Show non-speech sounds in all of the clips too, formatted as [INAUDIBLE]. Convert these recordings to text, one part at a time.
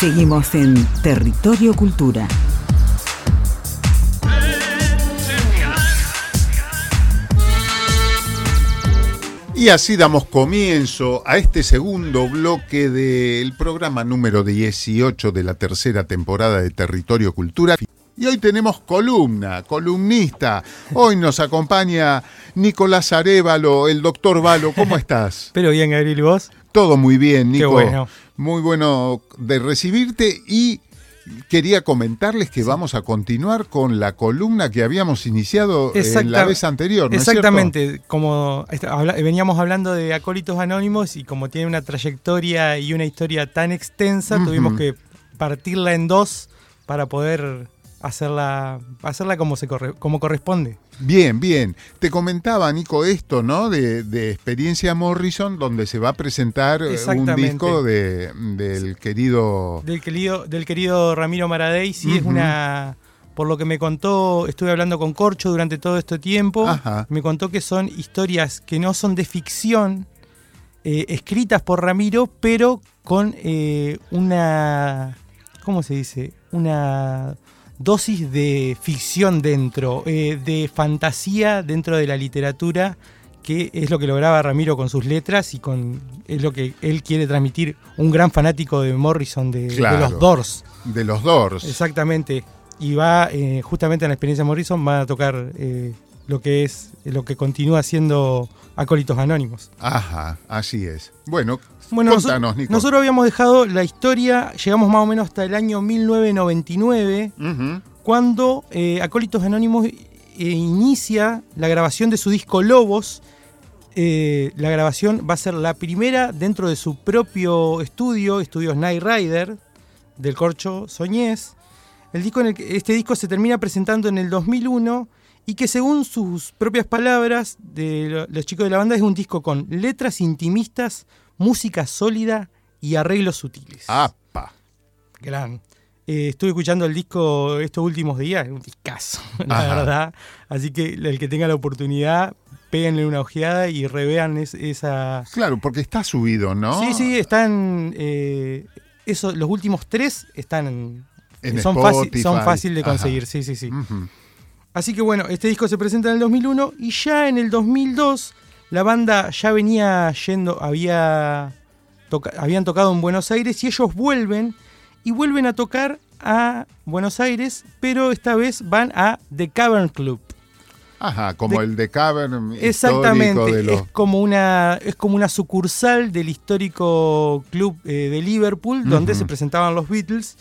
Seguimos en Territorio Cultura. Y así damos comienzo a este segundo bloque del programa número 18 de la tercera temporada de Territorio Cultura. Y hoy tenemos columna, columnista. Hoy nos acompaña Nicolás Arevalo, el doctor Valo. ¿Cómo estás? [LAUGHS] Pero bien, Gabriel, ¿y vos? Todo muy bien, Nico. Qué bueno. Muy bueno de recibirte y quería comentarles que vamos a continuar con la columna que habíamos iniciado en Exacta- la vez anterior. ¿no es cierto? Exactamente, como veníamos hablando de Acólitos Anónimos y como tiene una trayectoria y una historia tan extensa, tuvimos que partirla en dos para poder hacerla, hacerla como, se corre- como corresponde. Bien, bien. Te comentaba, Nico, esto, ¿no? De, de Experiencia Morrison, donde se va a presentar eh, un disco de, del querido... Del querido, del querido Ramiro Maradei, sí es una... Por lo que me contó, estuve hablando con Corcho durante todo este tiempo, Ajá. me contó que son historias que no son de ficción, eh, escritas por Ramiro, pero con eh, una, ¿cómo se dice? Una dosis de ficción dentro, eh, de fantasía dentro de la literatura, que es lo que lograba Ramiro con sus letras y con es lo que él quiere transmitir, un gran fanático de Morrison, de, los Doors. De los Doors. Exactamente. Y va, eh, justamente en la experiencia Morrison, va a tocar eh, lo que es, lo que continúa siendo Acólitos Anónimos. Ajá, así es. Bueno, Bueno, contanos, Nico. nosotros habíamos dejado la historia, llegamos más o menos hasta el año 1999, Ujú. cuando eh, Acólitos Anónimos eh, inicia la grabación de su disco Lobos. Eh, la grabación va a ser la primera dentro de su propio estudio, Estudios Night Rider, del Corcho Soñés. El disco en el que- este disco se termina presentando en el 2001 y que según sus propias palabras de lo- los chicos de la banda es un disco con letras intimistas, música sólida y arreglos sutiles. Apa. Gran. Eh, estuve escuchando el disco estos últimos días, es un discazo, [LAUGHS] la Ajá. verdad. Así que el que tenga la oportunidad, péguenle una ojeada y revean es- esa... Claro, porque está subido, ¿no? Sí, sí, están... eh, eso, los últimos tres están... en- son, fácil, Spotify. son fácil de Ajá. conseguir, sí, sí, sí. Así que bueno, este disco se presenta en el 2001 y ya en el 2002 la banda ya venía yendo, había toca- habían tocado en Buenos Aires y ellos vuelven y vuelven a tocar a Buenos Aires, pero esta vez van a The Cavern Club. Ajá, como De- el de Cavern Exactamente, de los... es como una es como una sucursal del histórico club eh, de Liverpool donde se presentaban los Beatles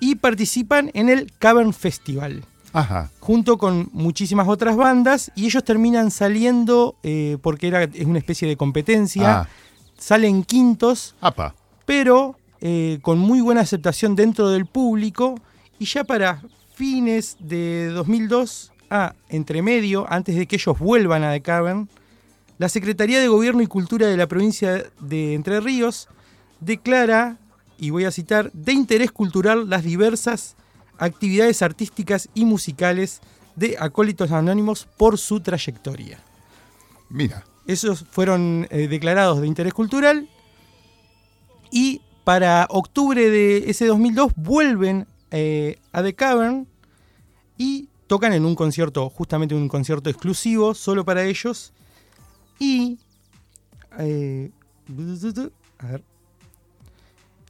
y participan en el Cavern Festival Ajá, junto con muchísimas otras bandas y ellos terminan saliendo eh, porque era es una especie de competencia. Ah, salen quintos apa. pero eh, con muy buena aceptación dentro del público. Y ya para fines de 2002 ah, entre medio antes de que ellos vuelvan a The Cavern la Secretaría de Gobierno y Cultura de la provincia de Entre Ríos declara y voy a citar de interés cultural las diversas actividades artísticas y musicales de Acólitos Anónimos por su trayectoria. Mira, Esos fueron eh, declarados de interés cultural y para octubre de ese 2002 vuelven eh, a The Cavern y tocan en un concierto, justamente un concierto exclusivo, solo para ellos. Y... eh, a ver.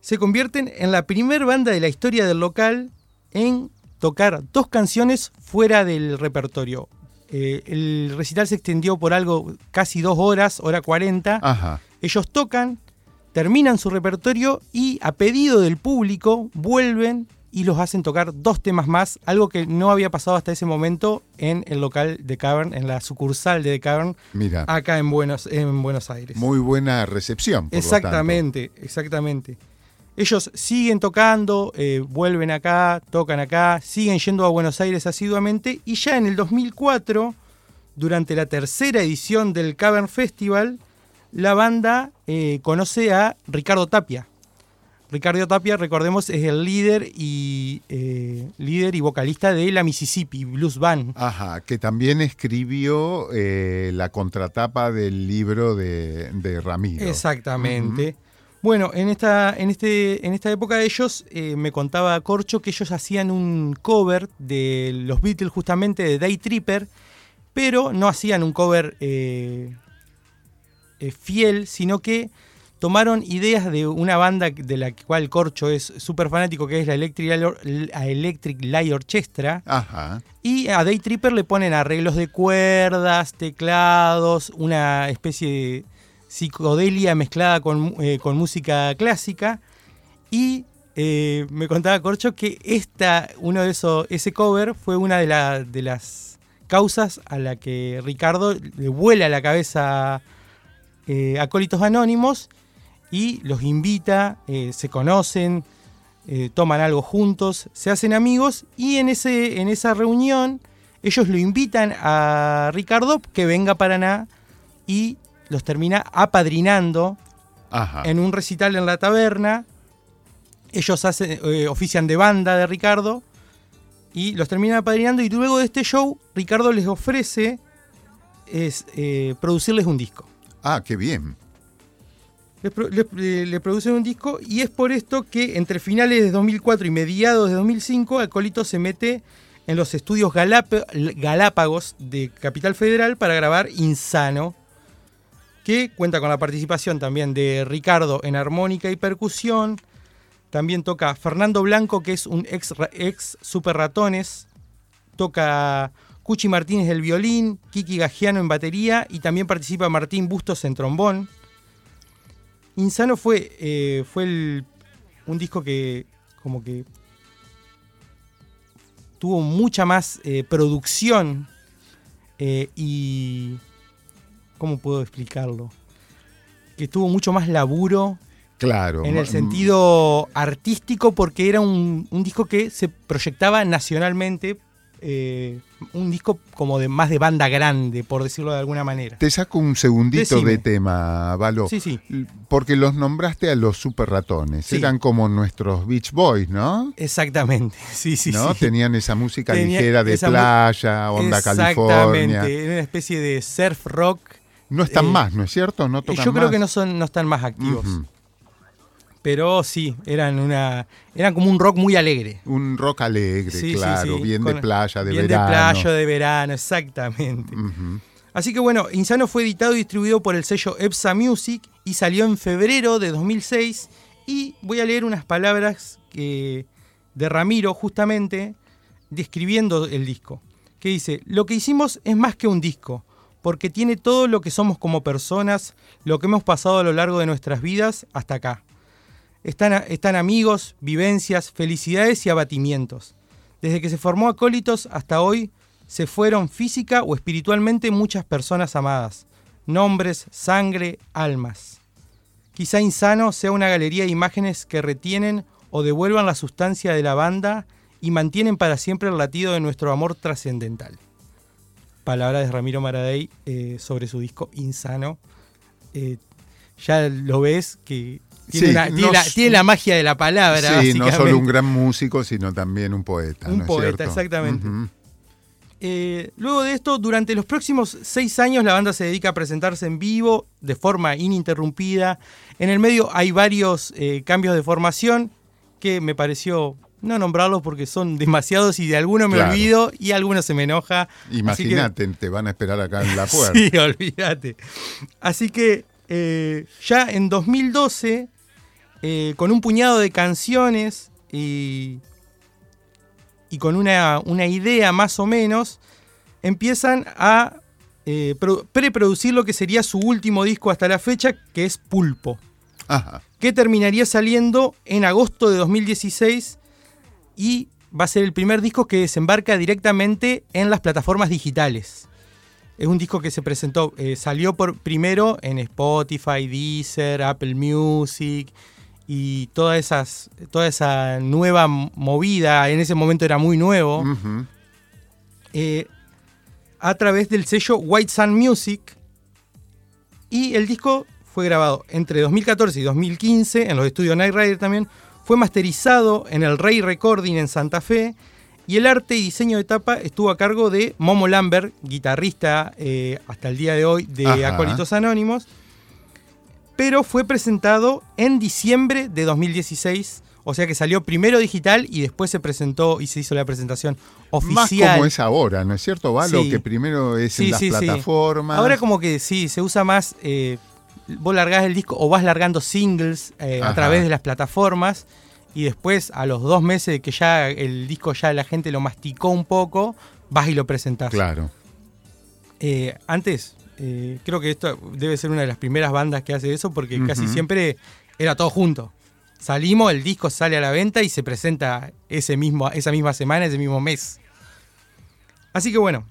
Se convierten en la primer banda de la historia del local en tocar dos canciones fuera del repertorio. Eh, el recital se extendió por algo casi dos horas, hora 40. ajá. Ellos tocan, terminan su repertorio y a pedido del público vuelven y los hacen tocar dos temas más, algo que no había pasado hasta ese momento en el local de Cavern, en la sucursal de The Cavern, Mira, acá en Buenos, en Buenos Aires. muy buena recepción. por lo Exactamente, exactamente. Ellos siguen tocando, eh, vuelven acá, tocan acá, siguen yendo a Buenos Aires asiduamente y ya en el 2004, durante la tercera edición del Cavern Festival, la banda eh, conoce a Ricardo Tapia. Ricardo Tapia, recordemos, es el líder y eh, líder y vocalista de la Mississippi Blues Band. Ajá, que también escribió eh, la contratapa del libro de, de Ramiro. Exactamente. Bueno, en esta, en este, en esta época ellos, eh, me contaba Corcho que ellos hacían un cover de los Beatles justamente de Day Tripper, pero no hacían un cover eh, eh, fiel, sino que tomaron ideas de una banda de la cual Corcho es súper fanático, que es la Electric, la Electric Light Orchestra. Ajá. Y a Day Tripper le ponen arreglos de cuerdas, teclados, una especie de psicodelia mezclada con, eh, con música clásica. Y eh, me contaba Corcho que esta, uno de esos, ese cover fue una de, de las causas a la que Ricardo le vuela la cabeza eh, a Acólitos Anónimos y los invita, eh, se conocen, toman algo juntos, se hacen amigos y en, ese, en esa reunión ellos lo invitan a Ricardo que venga a Paraná y los termina apadrinando Ajá. en un recital en la taberna. Ellos hacen, eh, ofician de banda de Ricardo y los terminan apadrinando. Y luego de este show, Ricardo les ofrece es, eh, producirles un disco. Ah, qué bien. Les- le, le producen un disco y es por esto que entre finales de 2004 y mediados de 2005 Acolito se mete en los estudios Galápagos de Capital Federal para grabar Insano, que cuenta con la participación también de Ricardo en armónica y percusión. También toca Fernando Blanco, que es un ex, ex Super Ratones. Toca Cuchi Martínez del violín, Kiki Gagiano en batería y también participa Martín Bustos en trombón. Insano fue, eh, fue el- un disco que como que tuvo mucha más eh, producción eh, y... ¿Cómo puedo explicarlo? Que tuvo mucho más laburo Claro. en el sentido artístico porque era un, un disco que se proyectaba nacionalmente, eh, un disco como de más de banda grande, por decirlo de alguna manera. Te saco un segundito Decime. de tema, Valo. Sí, sí, Porque los nombraste a los super ratones. Sí. Eran como nuestros Beach Boys, ¿no? exactamente. [LAUGHS] Sí, sí, ¿No? sí. Tenían esa música Tenía ligera de playa, onda California. Exactamente, era una especie de surf rock. No están Eh, más, ¿no es cierto? No tocan Yo creo más. que no son, no están más activos. Pero sí, eran una. eran como un rock muy alegre. Un rock alegre, Sí, claro. sí, Bien de playa, de bien verano. de playa, de verano, exactamente. Así que bueno, Insano fue editado y distribuido por el sello EPSA Music y salió en febrero de 2006. Y voy a leer unas palabras que, de Ramiro justamente describiendo el disco. Que dice, lo que hicimos es más que un disco, porque tiene todo lo que somos como personas, lo que hemos pasado a lo largo de nuestras vidas hasta acá. Están, amigos, vivencias, felicidades y abatimientos. Desde que se formó Acólitos hasta hoy, se fueron física o espiritualmente muchas personas amadas. Nombres, sangre, almas. Quizá Insano sea una galería de imágenes que retienen o devuelvan la sustancia de la banda y mantienen para siempre el latido de nuestro amor trascendental. Palabras de Ramiro Maradei eh, sobre su disco Insano. Eh, ya lo ves que tiene, Sí, una- tiene no la, s- tiene la magia de la palabra. Sí, no solo un gran músico, sino también un poeta. Un ¿no es poeta, exactamente. Eh, luego de esto, durante los próximos seis años, la banda se dedica a presentarse en vivo de forma ininterrumpida. En el medio hay varios eh, cambios de formación que me pareció no nombrarlos porque son demasiados y de algunos me Claro. olvido y algunos se me enoja. Así que- Imagínate, te van a esperar acá en la [LAUGHS] puerta. Sí, olvídate. Así que eh, ya en 2012, eh, con un puñado de canciones y, y con una, una idea más o menos, empiezan a eh, pro- preproducir lo que sería su último disco hasta la fecha, que es Pulpo, Ajá. que terminaría saliendo en agosto de 2016 y va a ser el primer disco que desembarca directamente en las plataformas digitales. Es un disco que se presentó, eh, salió por primero en Spotify, Deezer, Apple Music y todas esas, toda esa nueva movida, en ese momento era muy nuevo, eh, a través del sello White Sun Music. Y el disco fue grabado entre 2014 y 2015 en los estudios Night Rider también. Fue masterizado en el Rey Recording en Santa Fe. Y el arte y diseño de tapa estuvo a cargo de Momo Lambert, guitarrista eh, hasta el día de hoy de Ajá. Acólitos Anónimos. pero fue presentado en diciembre de 2016. O sea que salió primero digital y después se presentó y se hizo la presentación oficial. Más como es ahora, ¿no es cierto, Valo? Sí. Que primero es Sí, en las sí, plataformas. Ahora como que sí, se usa más, eh, vos largás el disco o vas largando singles eh, a través de las plataformas y después a los dos meses de que ya el disco ya la gente lo masticó un poco, vas y lo presentás. Claro. Eh, antes, eh, creo que esto debe ser una de las primeras bandas que hace eso porque casi siempre era todo junto. Salimos, el disco sale a la venta y se presenta ese mismo, esa misma semana, ese mismo mes. Así que bueno,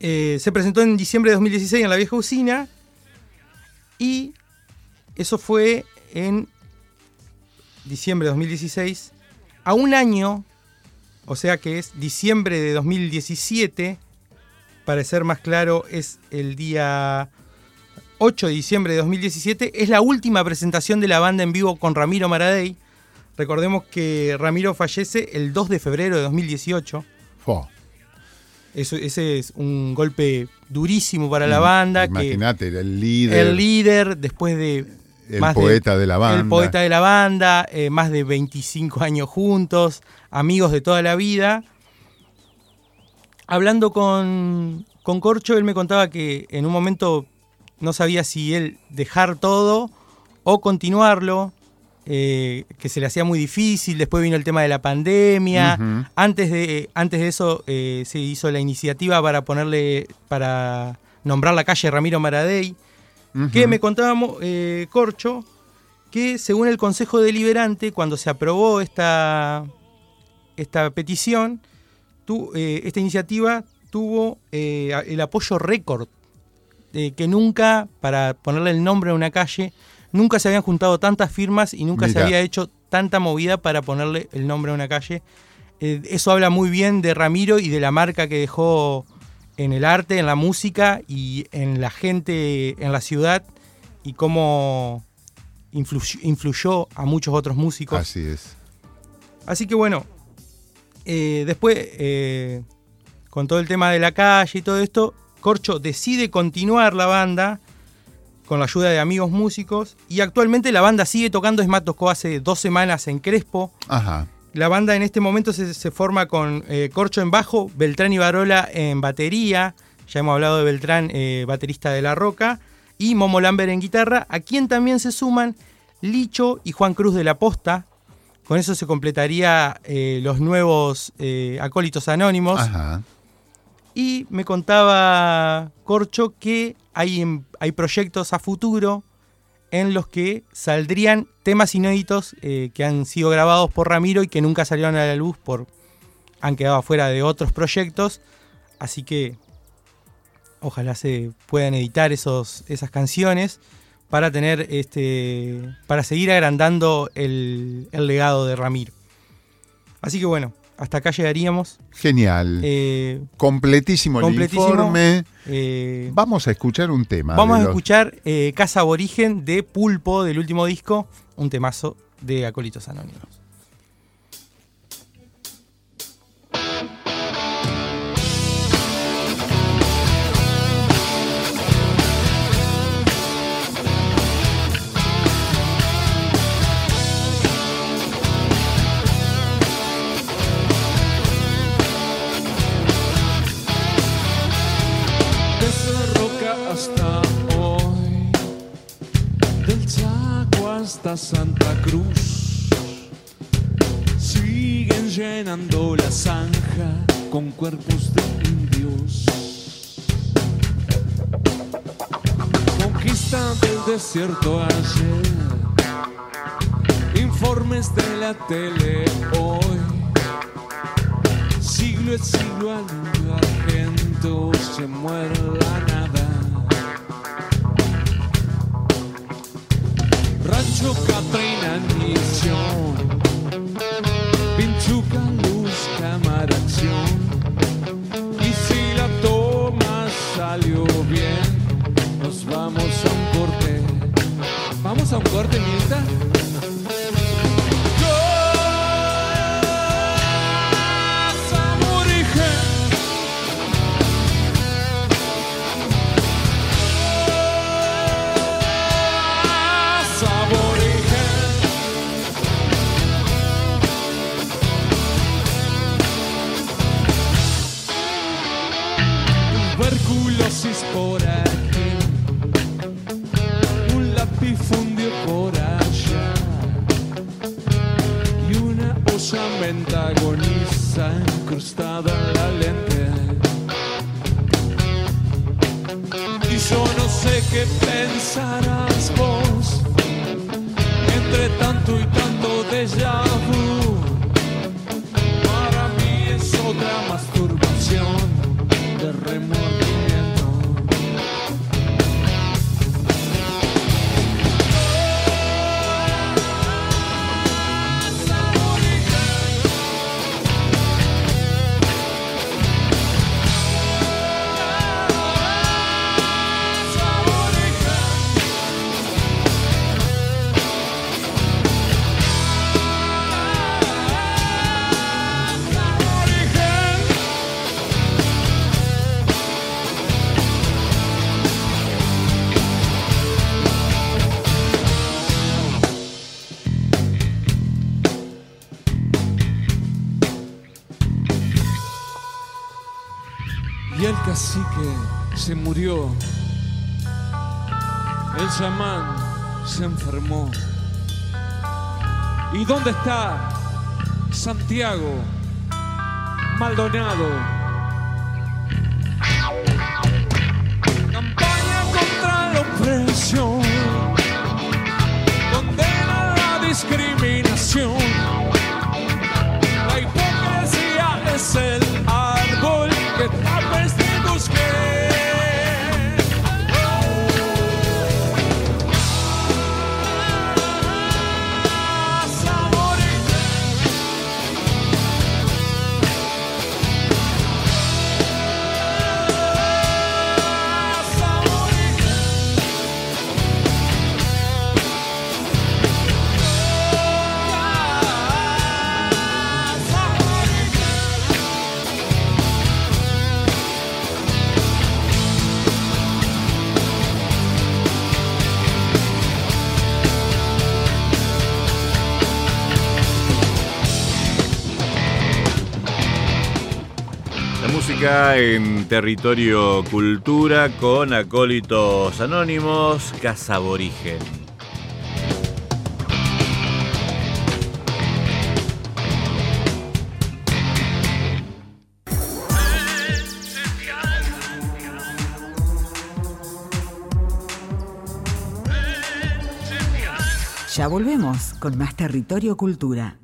eh, se presentó en diciembre de 2016 en la vieja usina y eso fue en diciembre de 2016. A un año, o sea que es diciembre de 2017, para ser más claro, es el día 8 de diciembre de 2017. Es la última presentación de la banda en vivo con Ramiro Maradei. Recordemos que Ramiro fallece el 2 de febrero de 2018. Fo. Eso, ese es un golpe durísimo para la banda. Imagínate, era el líder, el líder, después de. el más de- poeta de, la banda. El poeta de la banda, eh, más de 25 años juntos, amigos de toda la vida. Hablando con, con Corcho, él me contaba que en un momento no sabía si él dejar todo o continuarlo, eh, que se le hacía muy difícil, después vino el tema de la pandemia, antes, de, antes de eso eh, se hizo la iniciativa para ponerle, para nombrar la calle Ramiro Maradei, que me contábamos, eh, Corcho, que según el Consejo Deliberante, cuando se aprobó esta, esta petición, tu- esta iniciativa tuvo el apoyo récord, que nunca, para ponerle el nombre a una calle, nunca se habían juntado tantas firmas y nunca se había hecho tanta movida para ponerle el nombre a una calle. Eh, eso habla muy bien de Ramiro y de la marca que dejó en el arte, en la música y en la gente en la ciudad y cómo influyó, influyó a muchos otros músicos. Así es. Así que bueno, eh, después, eh, con todo el tema de la calle y todo esto, Corcho decide continuar la banda con la ayuda de amigos músicos y actualmente la banda sigue tocando, es más, tocó hace dos semanas en Crespo. Ajá. La banda en este momento se, se forma con eh, Corcho en bajo, Beltrán y Barola en batería, ya hemos hablado de Beltrán, eh, baterista de La Roca, y Momo Lambert en guitarra, a quien también se suman Licho y Juan Cruz de la Posta. Con eso se completaría eh, los nuevos acólitos anónimos. Ajá. Y me contaba Corcho que hay, hay proyectos a futuro en los que saldrían temas inéditos eh, que han sido grabados por Ramiro y que nunca salieron a la luz por han quedado afuera de otros proyectos. Así que ojalá se puedan editar esos, esas canciones para tener este. para seguir agrandando el legado de Ramiro. Así que bueno, hasta acá llegaríamos. Genial. Eh, completísimo, completísimo. el informe. eh, Vamos a escuchar un tema. Vamos a los- escuchar eh, Casa Aborigen de Pulpo del último disco, un temazo de Acólitos Anónimos. Zanja con cuerpos de indios. Conquista del desierto ayer, informes de la tele hoy. Siglo es siglo al argento se muere la nada. Rancho Catrina Misión, Y si la toma salió bien, nos vamos a un corte. ¿Vamos a un corte, Mirta? Latifundio por allá y una osamenta agoniza incrustada en la lente. Y yo no sé qué pensarás vos entre tanto y tanto déjà vu. Para mí es otra masturbación de remordimiento. Y el cacique se murió. El chamán se enfermó. ¿Y dónde está Santiago Maldonado? Campaña contra la opresión. Condena la discriminación. La hipocresía es el música en territorio cultura con acólitos anónimos, Casaborigen. Ya volvemos con más territorio cultura.